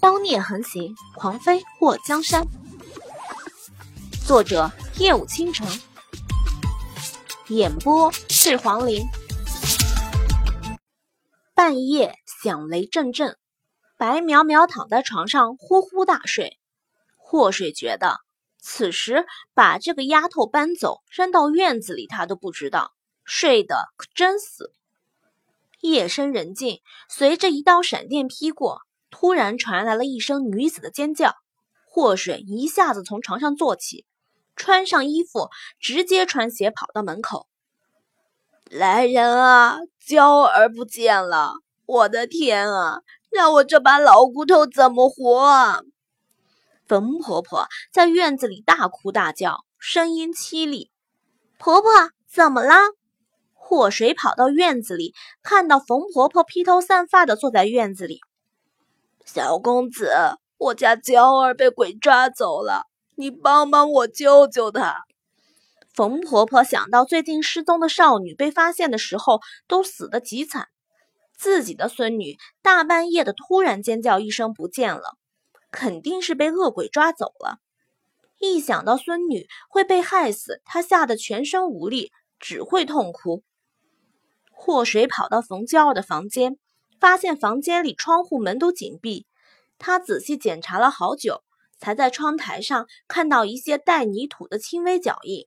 刀孽横行，狂飞过江山。作者：夜舞倾城，演播：赤黄林。半夜响雷阵阵，白淼淼躺在床上呼呼大睡。祸水觉得，此时把这个丫头搬走，扔到院子里，他都不知道，睡得可真死。夜深人静，随着一道闪电劈过。突然传来了一声女子的尖叫，祸水一下子从床上坐起，穿上衣服，直接穿鞋跑到门口。来人啊，娇儿不见了！我的天啊，让我这把老骨头怎么活啊！冯婆婆在院子里大哭大叫，声音凄厉。婆婆怎么了？祸水跑到院子里，看到冯婆婆披头散发的坐在院子里。小公子，我家娇儿被鬼抓走了，你帮帮我救救她。冯婆婆想到最近失踪的少女被发现的时候都死得极惨，自己的孙女大半夜的突然尖叫一声不见了，肯定是被恶鬼抓走了。一想到孙女会被害死，她吓得全身无力，只会痛哭。祸水跑到冯娇儿的房间。发现房间里窗户门都紧闭，他仔细检查了好久，才在窗台上看到一些带泥土的轻微脚印。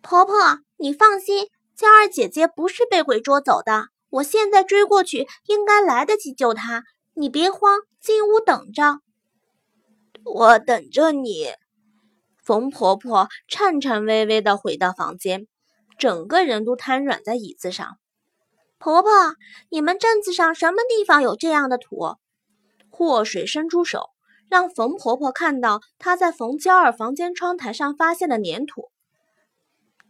婆婆，你放心，娇儿姐姐不是被鬼捉走的，我现在追过去应该来得及救她。你别慌，进屋等着。我等着你。冯婆婆颤颤巍巍地回到房间，整个人都瘫软在椅子上。婆婆，你们镇子上什么地方有这样的土？祸水伸出手，让冯婆婆看到她在冯娇儿房间窗台上发现的粘土。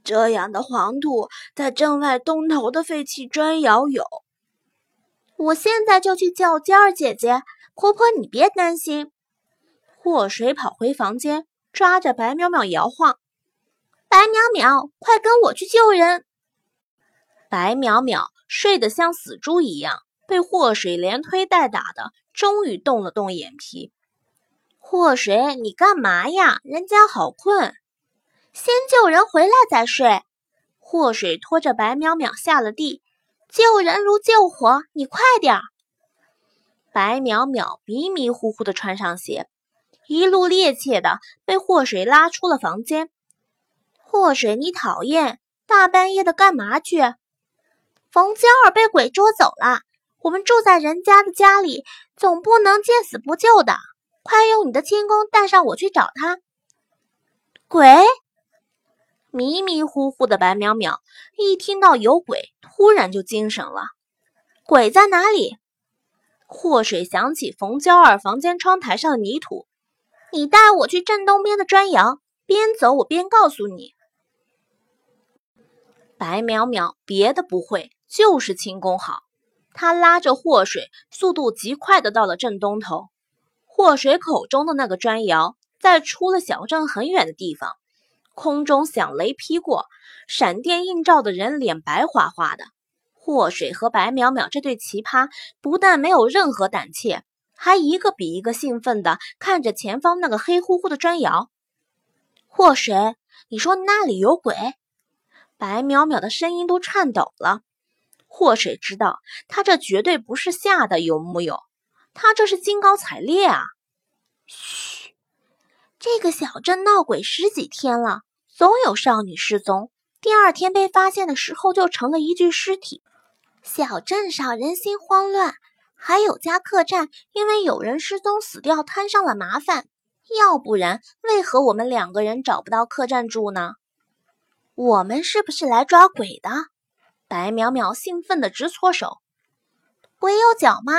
这样的黄土在镇外东头的废弃砖窑有。我现在就去叫娇儿姐姐。婆婆，你别担心。祸水跑回房间，抓着白淼淼摇晃：“白淼淼，快跟我去救人！”白淼淼。睡得像死猪一样，被祸水连推带打的，终于动了动眼皮。祸水，你干嘛呀？人家好困，先救人回来再睡。祸水拖着白淼淼下了地，救人如救火，你快点儿。白淼淼迷迷糊糊的穿上鞋，一路趔趄的被祸水拉出了房间。祸水，你讨厌，大半夜的干嘛去？冯娇儿被鬼捉走了，我们住在人家的家里，总不能见死不救的。快用你的轻功带上我去找他。鬼！迷迷糊糊的白淼淼一听到有鬼，突然就精神了。鬼在哪里？祸水想起冯娇儿房间窗台上的泥土，你带我去镇东边的砖窑，边走我边告诉你。白淼淼别的不会。就是轻功好，他拉着祸水，速度极快的到了镇东头。祸水口中的那个砖窑，在出了小镇很远的地方。空中响雷劈过，闪电映照的人脸白花花的。祸水和白淼淼这对奇葩，不但没有任何胆怯，还一个比一个兴奋的看着前方那个黑乎乎的砖窑。祸水，你说那里有鬼？白淼淼的声音都颤抖了。祸水知道，他这绝对不是吓的，有木有？他这是兴高采烈啊！嘘，这个小镇闹鬼十几天了，总有少女失踪，第二天被发现的时候就成了一具尸体。小镇上人心慌乱，还有家客栈因为有人失踪死掉摊上了麻烦。要不然，为何我们两个人找不到客栈住呢？我们是不是来抓鬼的？白淼淼兴奋的直搓手，鬼有脚吗？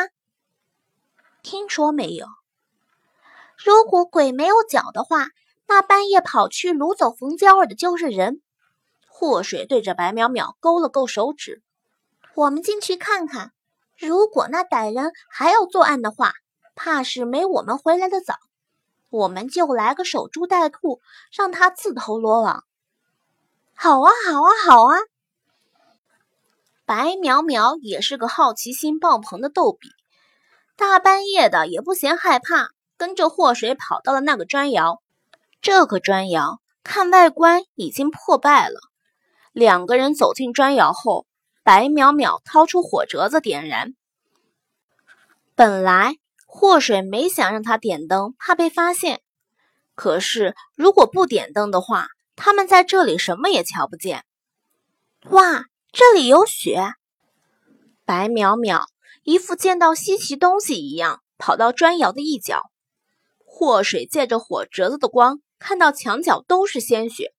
听说没有。如果鬼没有脚的话，那半夜跑去掳走冯娇儿的就是人。祸水对着白淼淼勾了勾手指，我们进去看看。如果那歹人还要作案的话，怕是没我们回来的早。我们就来个守株待兔，让他自投罗网。好啊，好啊，好啊！白淼淼也是个好奇心爆棚的逗比，大半夜的也不嫌害怕，跟着祸水跑到了那个砖窑。这个砖窑看外观已经破败了。两个人走进砖窑后，白淼淼掏出火折子点燃。本来祸水没想让他点灯，怕被发现。可是如果不点灯的话，他们在这里什么也瞧不见。哇，这里有雪！白淼淼一副见到稀奇东西一样，跑到砖窑的一角。祸水借着火折子的光，看到墙角都是鲜血。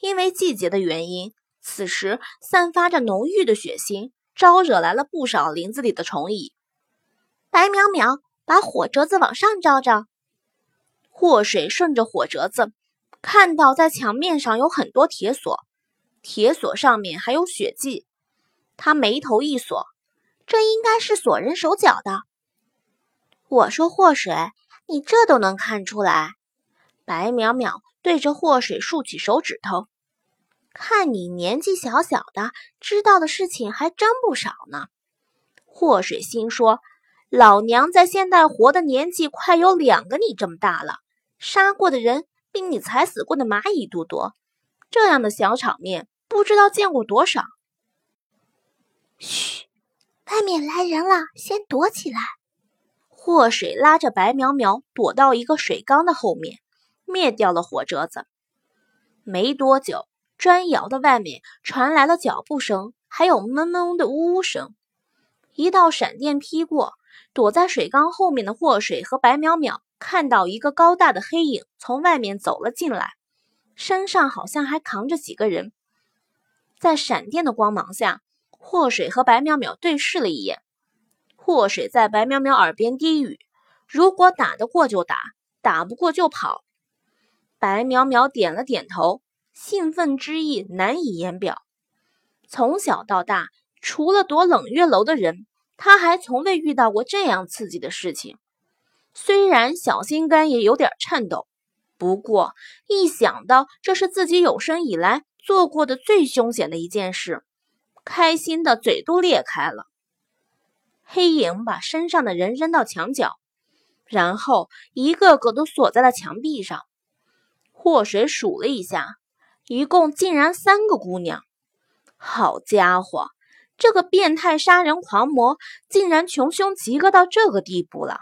因为季节的原因，此时散发着浓郁的血腥，招惹来了不少林子里的虫蚁。白淼淼，把火折子往上照照。祸水顺着火折子，看到在墙面上有很多铁锁，铁锁上面还有血迹。他眉头一锁。这应该是锁人手脚的。我说祸水，你这都能看出来？白淼淼对着祸水竖起手指头，看你年纪小小的，知道的事情还真不少呢。祸水心说：“老娘在现代活的年纪快有两个你这么大了，杀过的人比你踩死过的蚂蚁都多，这样的小场面不知道见过多少。”嘘。外面来人了，先躲起来。祸水拉着白苗苗躲到一个水缸的后面，灭掉了火折子。没多久，砖窑的外面传来了脚步声，还有闷闷的呜呜声。一道闪电劈过，躲在水缸后面的祸水和白苗苗看到一个高大的黑影从外面走了进来，身上好像还扛着几个人。在闪电的光芒下。祸水和白淼淼对视了一眼，祸水在白淼淼耳边低语：“如果打得过就打，打不过就跑。”白淼淼点了点头，兴奋之意难以言表。从小到大，除了躲冷月楼的人，他还从未遇到过这样刺激的事情。虽然小心肝也有点颤抖，不过一想到这是自己有生以来做过的最凶险的一件事，开心的嘴都裂开了。黑影把身上的人扔到墙角，然后一个个都锁在了墙壁上。祸水数了一下，一共竟然三个姑娘。好家伙，这个变态杀人狂魔竟然穷凶极恶到这个地步了！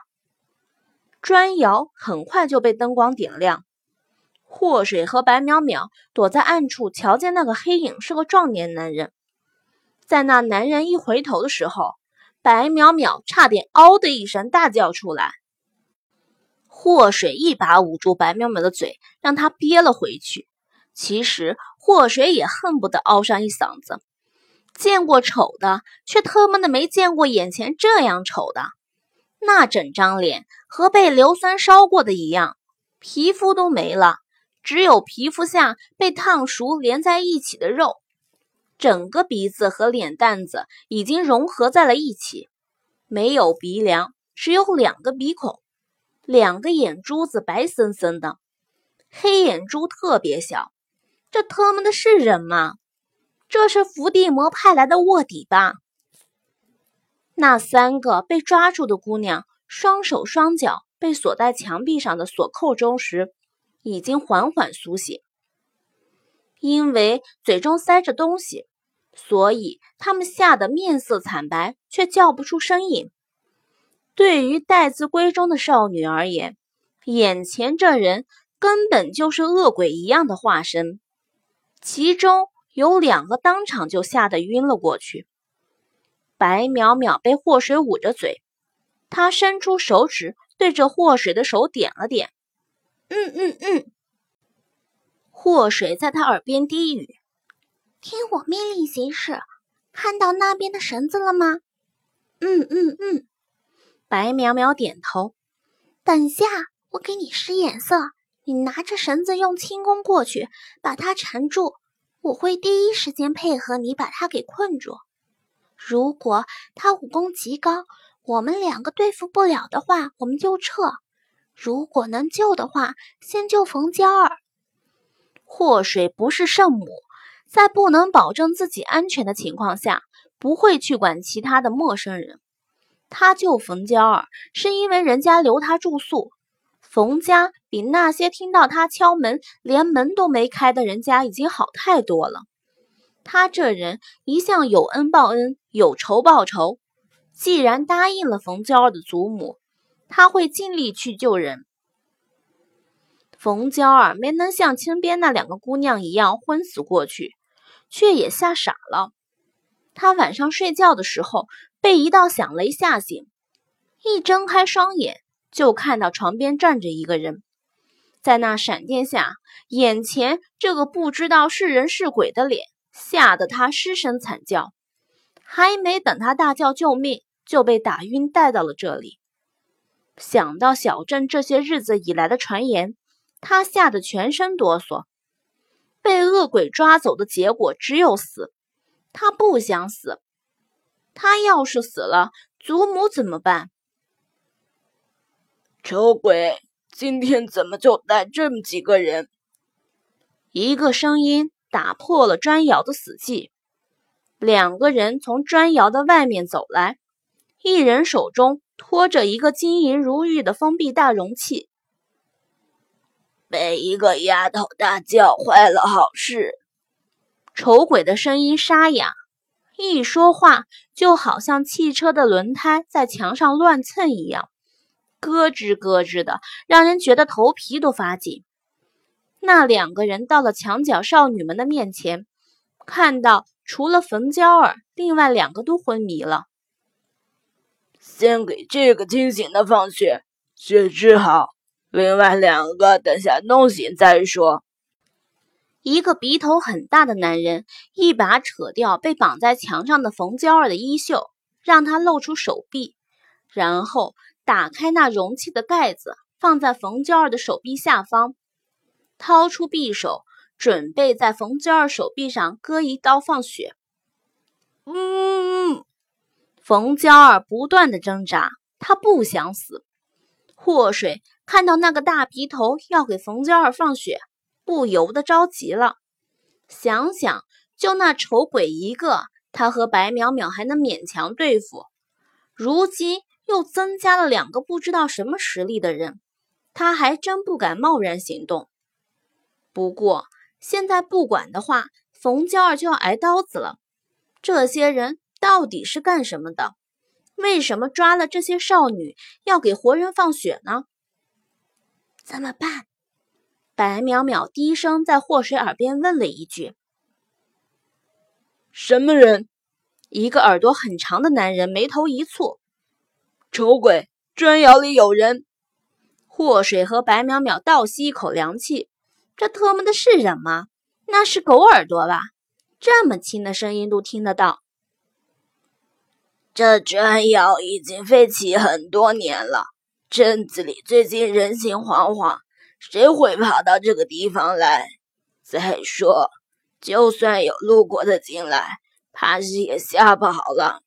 砖窑很快就被灯光点亮，祸水和白淼淼躲在暗处，瞧见那个黑影是个壮年男人。在那男人一回头的时候，白淼淼差点“嗷”的一声大叫出来。祸水一把捂住白淼淼的嘴，让她憋了回去。其实祸水也恨不得嗷上一嗓子。见过丑的，却特么的没见过眼前这样丑的。那整张脸和被硫酸烧过的一样，皮肤都没了，只有皮肤下被烫熟连在一起的肉。整个鼻子和脸蛋子已经融合在了一起，没有鼻梁，只有两个鼻孔，两个眼珠子白森森的，黑眼珠特别小。这特么的是人吗？这是伏地魔派来的卧底吧？那三个被抓住的姑娘，双手双脚被锁在墙壁上的锁扣中时，已经缓缓苏醒，因为嘴中塞着东西。所以他们吓得面色惨白，却叫不出声音。对于待字闺中的少女而言，眼前这人根本就是恶鬼一样的化身。其中有两个当场就吓得晕了过去。白淼淼被祸水捂着嘴，她伸出手指对着祸水的手点了点：“嗯嗯嗯。”祸水在他耳边低语。听我命令行事，看到那边的绳子了吗？嗯嗯嗯，白苗苗点头。等下，我给你使眼色，你拿着绳子用轻功过去，把它缠住。我会第一时间配合你把它给困住。如果他武功极高，我们两个对付不了的话，我们就撤。如果能救的话，先救冯娇儿。祸水不是圣母。在不能保证自己安全的情况下，不会去管其他的陌生人。他救冯娇儿是因为人家留他住宿。冯家比那些听到他敲门连门都没开的人家已经好太多了。他这人一向有恩报恩，有仇报仇。既然答应了冯娇儿的祖母，他会尽力去救人。冯娇儿没能像亲边那两个姑娘一样昏死过去，却也吓傻了。她晚上睡觉的时候被一道响雷吓醒，一睁开双眼就看到床边站着一个人。在那闪电下，眼前这个不知道是人是鬼的脸吓得她失声惨叫，还没等她大叫救命，就被打晕带到了这里。想到小镇这些日子以来的传言。他吓得全身哆嗦，被恶鬼抓走的结果只有死。他不想死，他要是死了，祖母怎么办？丑鬼，今天怎么就带这么几个人？一个声音打破了砖窑的死寂。两个人从砖窑的外面走来，一人手中拖着一个金银如玉的封闭大容器。被一个丫头大叫坏了好事。丑鬼的声音沙哑，一说话就好像汽车的轮胎在墙上乱蹭一样，咯吱咯吱的，让人觉得头皮都发紧。那两个人到了墙角少女们的面前，看到除了冯娇儿，另外两个都昏迷了。先给这个清醒的放血，血治好。另外两个等下弄醒再说。一个鼻头很大的男人一把扯掉被绑在墙上的冯娇儿的衣袖，让她露出手臂，然后打开那容器的盖子，放在冯娇儿的手臂下方，掏出匕首，准备在冯娇儿手臂上割一刀放血。嗯，冯娇儿不断的挣扎，她不想死。祸水。看到那个大皮头要给冯娇儿放血，不由得着急了。想想，就那丑鬼一个，他和白淼淼还能勉强对付，如今又增加了两个不知道什么实力的人，他还真不敢贸然行动。不过现在不管的话，冯娇儿就要挨刀子了。这些人到底是干什么的？为什么抓了这些少女要给活人放血呢？怎么办？白淼淼低声在祸水耳边问了一句：“什么人？”一个耳朵很长的男人眉头一蹙：“丑鬼，砖窑里有人。”祸水和白淼淼倒吸一口凉气：“这特么的是人吗？那是狗耳朵吧？这么轻的声音都听得到。”这砖窑已经废弃很多年了。镇子里最近人心惶惶，谁会跑到这个地方来？再说，就算有路过的进来，怕是也吓跑了。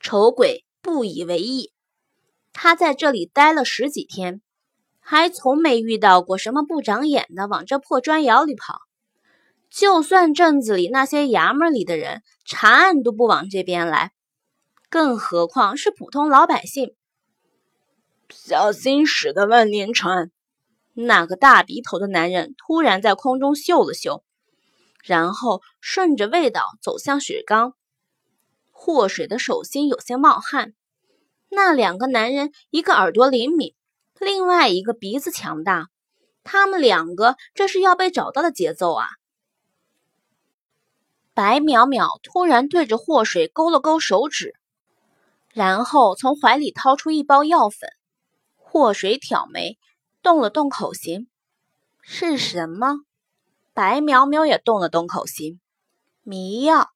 丑鬼不以为意，他在这里待了十几天，还从没遇到过什么不长眼的往这破砖窑里跑。就算镇子里那些衙门里的人查案都不往这边来，更何况是普通老百姓。小心驶得万年船。那个大鼻头的男人突然在空中嗅了嗅，然后顺着味道走向雪缸。祸水的手心有些冒汗。那两个男人，一个耳朵灵敏，另外一个鼻子强大。他们两个这是要被找到的节奏啊！白淼淼突然对着祸水勾了勾手指，然后从怀里掏出一包药粉。祸水挑眉，动了动口型，是什么？白苗苗也动了动口型，迷药。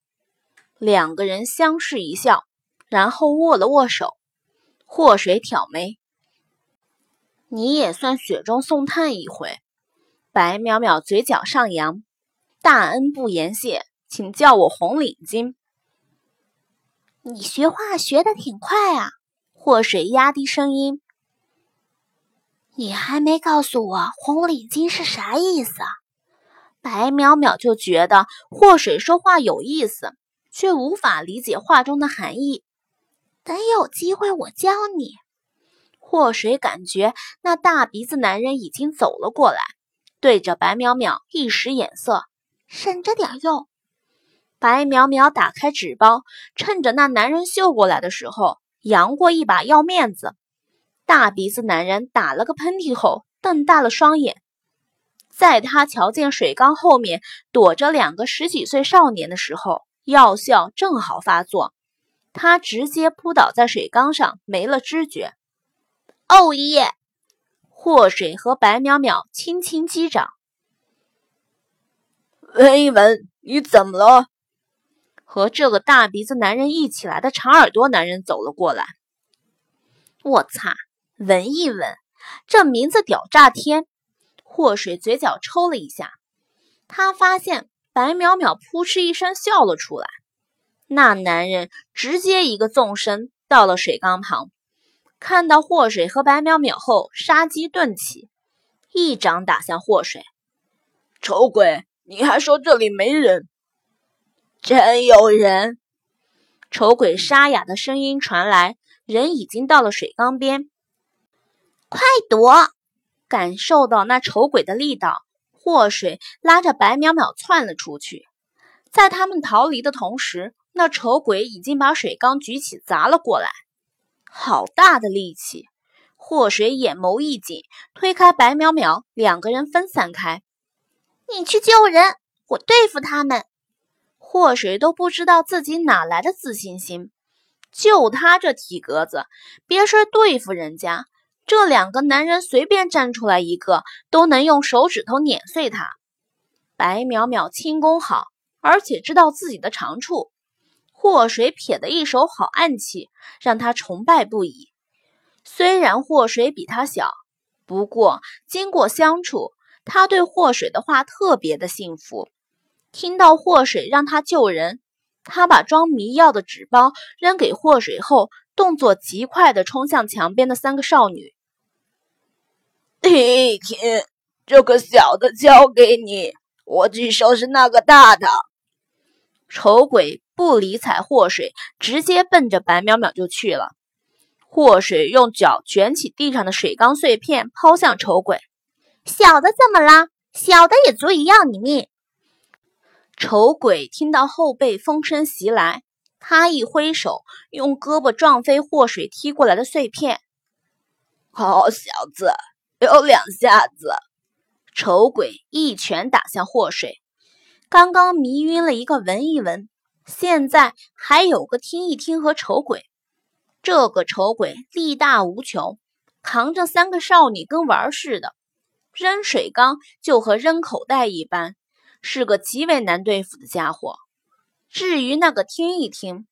两个人相视一笑，然后握了握手。祸水挑眉，你也算雪中送炭一回。白淼淼嘴角上扬，大恩不言谢，请叫我红领巾。你学话学的挺快啊！祸水压低声音。你还没告诉我红领巾是啥意思？白淼淼就觉得祸水说话有意思，却无法理解话中的含义。等有机会我教你。祸水感觉那大鼻子男人已经走了过来，对着白淼淼一使眼色，省着点用。白淼淼打开纸包，趁着那男人嗅过来的时候，扬过一把要面子。大鼻子男人打了个喷嚏后，瞪大了双眼。在他瞧见水缸后面躲着两个十几岁少年的时候，药效正好发作，他直接扑倒在水缸上，没了知觉。哦耶！祸水和白淼淼轻轻击掌。闻一闻，你怎么了？和这个大鼻子男人一起来的长耳朵男人走了过来。我擦！闻一闻，这名字屌炸天！祸水嘴角抽了一下，他发现白淼淼扑哧一声笑了出来。那男人直接一个纵身到了水缸旁，看到祸水和白淼淼后，杀机顿起，一掌打向祸水。丑鬼，你还说这里没人？真有人！丑鬼沙哑的声音传来，人已经到了水缸边，快躲！感受到那丑鬼的力道，祸水拉着白淼淼窜了出去。在他们逃离的同时，那丑鬼已经把水缸举起砸了过来。好大的力气！祸水眼眸一紧，推开白淼淼，两个人分散开。你去救人，我对付他们。祸水都不知道自己哪来的自信心，就他这体格子，别说对付人家。这两个男人随便站出来一个，都能用手指头碾碎他。白淼淼轻功好，而且知道自己的长处。祸水撇的一手好暗器，让他崇拜不已。虽然祸水比他小，不过经过相处，他对祸水的话特别的信服。听到祸水让他救人，他把装迷药的纸包扔给祸水后，动作极快的冲向墙边的三个少女。一听，这个小的交给你，我去收拾那个大的。丑鬼不理睬祸水，直接奔着白淼淼就去了。祸水用脚卷起地上的水缸碎片，抛向丑鬼。小的怎么了？小的也足以要你命。丑鬼听到后背风声袭来，他一挥手，用胳膊撞飞祸水踢过来的碎片。好小子！有两下子，丑鬼一拳打向祸水。刚刚迷晕了一个闻一闻，现在还有个听一听和丑鬼。这个丑鬼力大无穷，扛着三个少女跟玩似的，扔水缸就和扔口袋一般，是个极为难对付的家伙。至于那个听一听，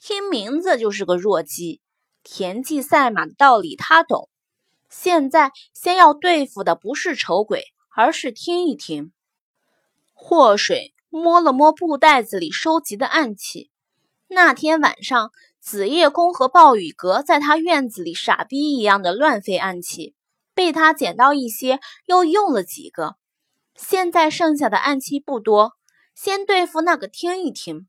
听名字就是个弱鸡，田忌赛马的道理他懂。现在先要对付的不是丑鬼，而是听一听。祸水摸了摸布袋子里收集的暗器。那天晚上，紫夜宫和暴雨阁在他院子里傻逼一样的乱飞暗器，被他捡到一些，又用了几个。现在剩下的暗器不多，先对付那个听一听。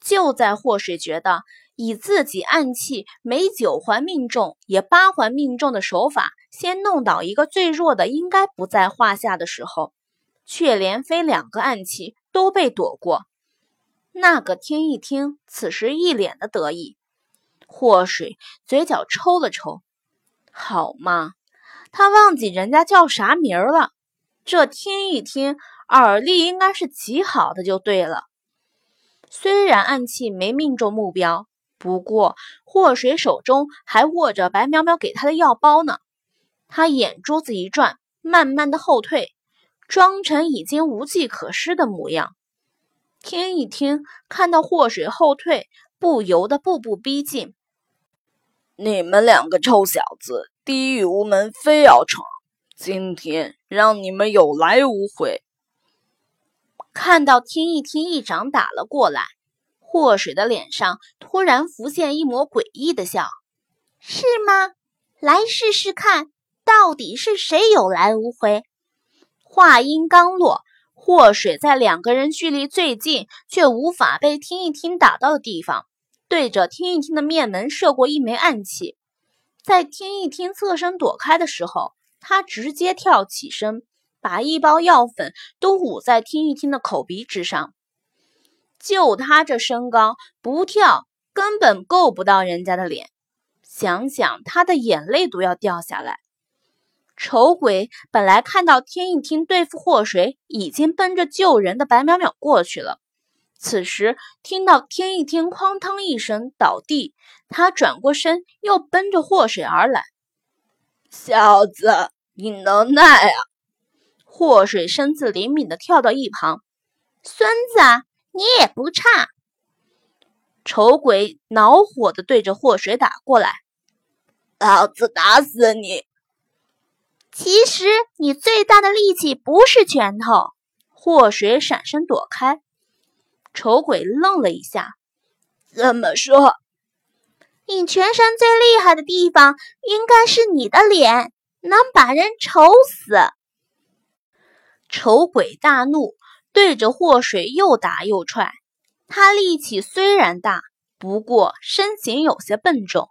就在祸水觉得。以自己暗器每九环命中也八环命中的手法，先弄倒一个最弱的，应该不在话下的时候，却连飞两个暗器都被躲过。那个听一听，此时一脸的得意。祸水嘴角抽了抽，好嘛，他忘记人家叫啥名了。这听一听，耳力应该是极好的，就对了。虽然暗器没命中目标。不过，祸水手中还握着白淼淼给他的药包呢。他眼珠子一转，慢慢的后退，装成已经无计可施的模样。听一听，看到祸水后退，不由得步步逼近。你们两个臭小子，地狱无门非要闯，今天让你们有来无回。看到听一听一掌打了过来。祸水的脸上突然浮现一抹诡异的笑，是吗？来试试看，到底是谁有来无回？话音刚落，祸水在两个人距离最近却无法被听一听打到的地方，对着听一听的面门射过一枚暗器，在听一听侧身躲开的时候，他直接跳起身，把一包药粉都捂在听一听的口鼻之上。就他这身高，不跳根本够不到人家的脸，想想他的眼泪都要掉下来。丑鬼本来看到听一听对付祸水，已经奔着救人的白淼淼过去了。此时听到听一听哐当一声倒地，他转过身又奔着祸水而来。小子，你能耐啊！祸水身子灵敏的跳到一旁，孙子。你也不差，丑鬼恼火的对着祸水打过来，老子打死你！其实你最大的力气不是拳头。祸水闪身躲开，丑鬼愣了一下，怎么说？你全身最厉害的地方应该是你的脸，能把人丑死。丑鬼大怒。对着祸水又打又踹，他力气虽然大，不过身形有些笨重，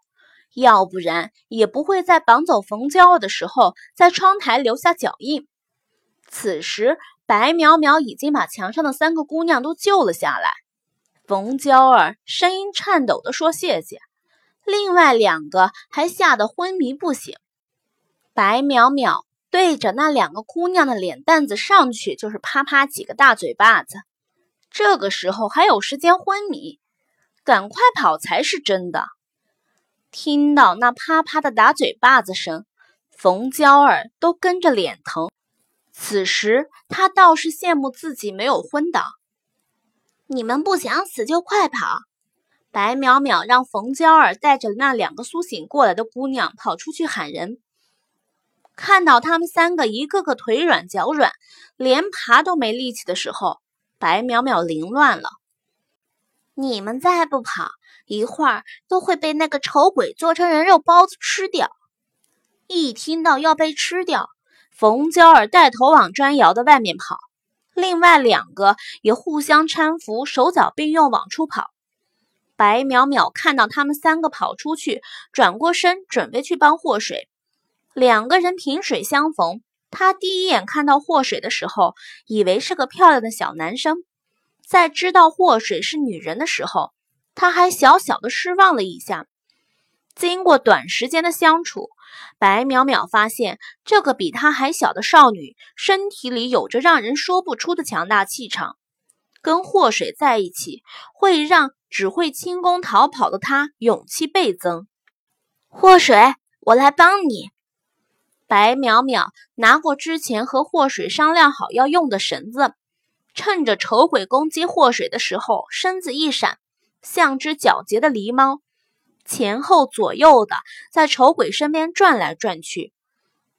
要不然也不会在绑走冯娇儿的时候在窗台留下脚印。此时，白苗苗已经把墙上的三个姑娘都救了下来。冯娇儿声音颤抖地说：“谢谢。”另外两个还吓得昏迷不醒。白淼淼。对着那两个姑娘的脸蛋子上去就是啪啪几个大嘴巴子，这个时候还有时间昏迷，赶快跑才是真的。听到那啪啪的打嘴巴子声，冯娇儿都跟着脸疼。此时她倒是羡慕自己没有昏倒。你们不想死就快跑！白淼淼让冯娇儿带着那两个苏醒过来的姑娘跑出去喊人。看到他们三个一个个腿软脚软，连爬都没力气的时候，白淼淼凌乱了。你们再不跑，一会儿都会被那个丑鬼做成人肉包子吃掉。一听到要被吃掉，冯娇儿带头往砖窑的外面跑，另外两个也互相搀扶，手脚并用往出跑。白淼淼看到他们三个跑出去，转过身准备去帮祸水。两个人萍水相逢，他第一眼看到祸水的时候，以为是个漂亮的小男生。在知道祸水是女人的时候，他还小小的失望了一下。经过短时间的相处，白淼淼发现这个比她还小的少女，身体里有着让人说不出的强大气场。跟祸水在一起，会让只会轻功逃跑的他勇气倍增。祸水，我来帮你。白淼淼拿过之前和祸水商量好要用的绳子，趁着丑鬼攻击祸水的时候，身子一闪，像只狡黠的狸猫，前后左右的在丑鬼身边转来转去。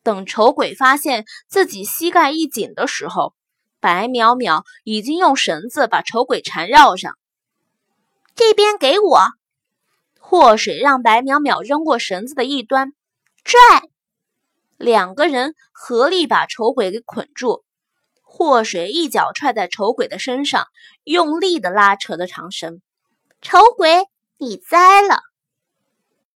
等丑鬼发现自己膝盖一紧的时候，白淼淼已经用绳子把丑鬼缠绕上。这边给我，祸水让白淼淼扔过绳子的一端，拽。两个人合力把丑鬼给捆住，祸水一脚踹在丑鬼的身上，用力的拉扯着长绳。丑鬼，你栽了！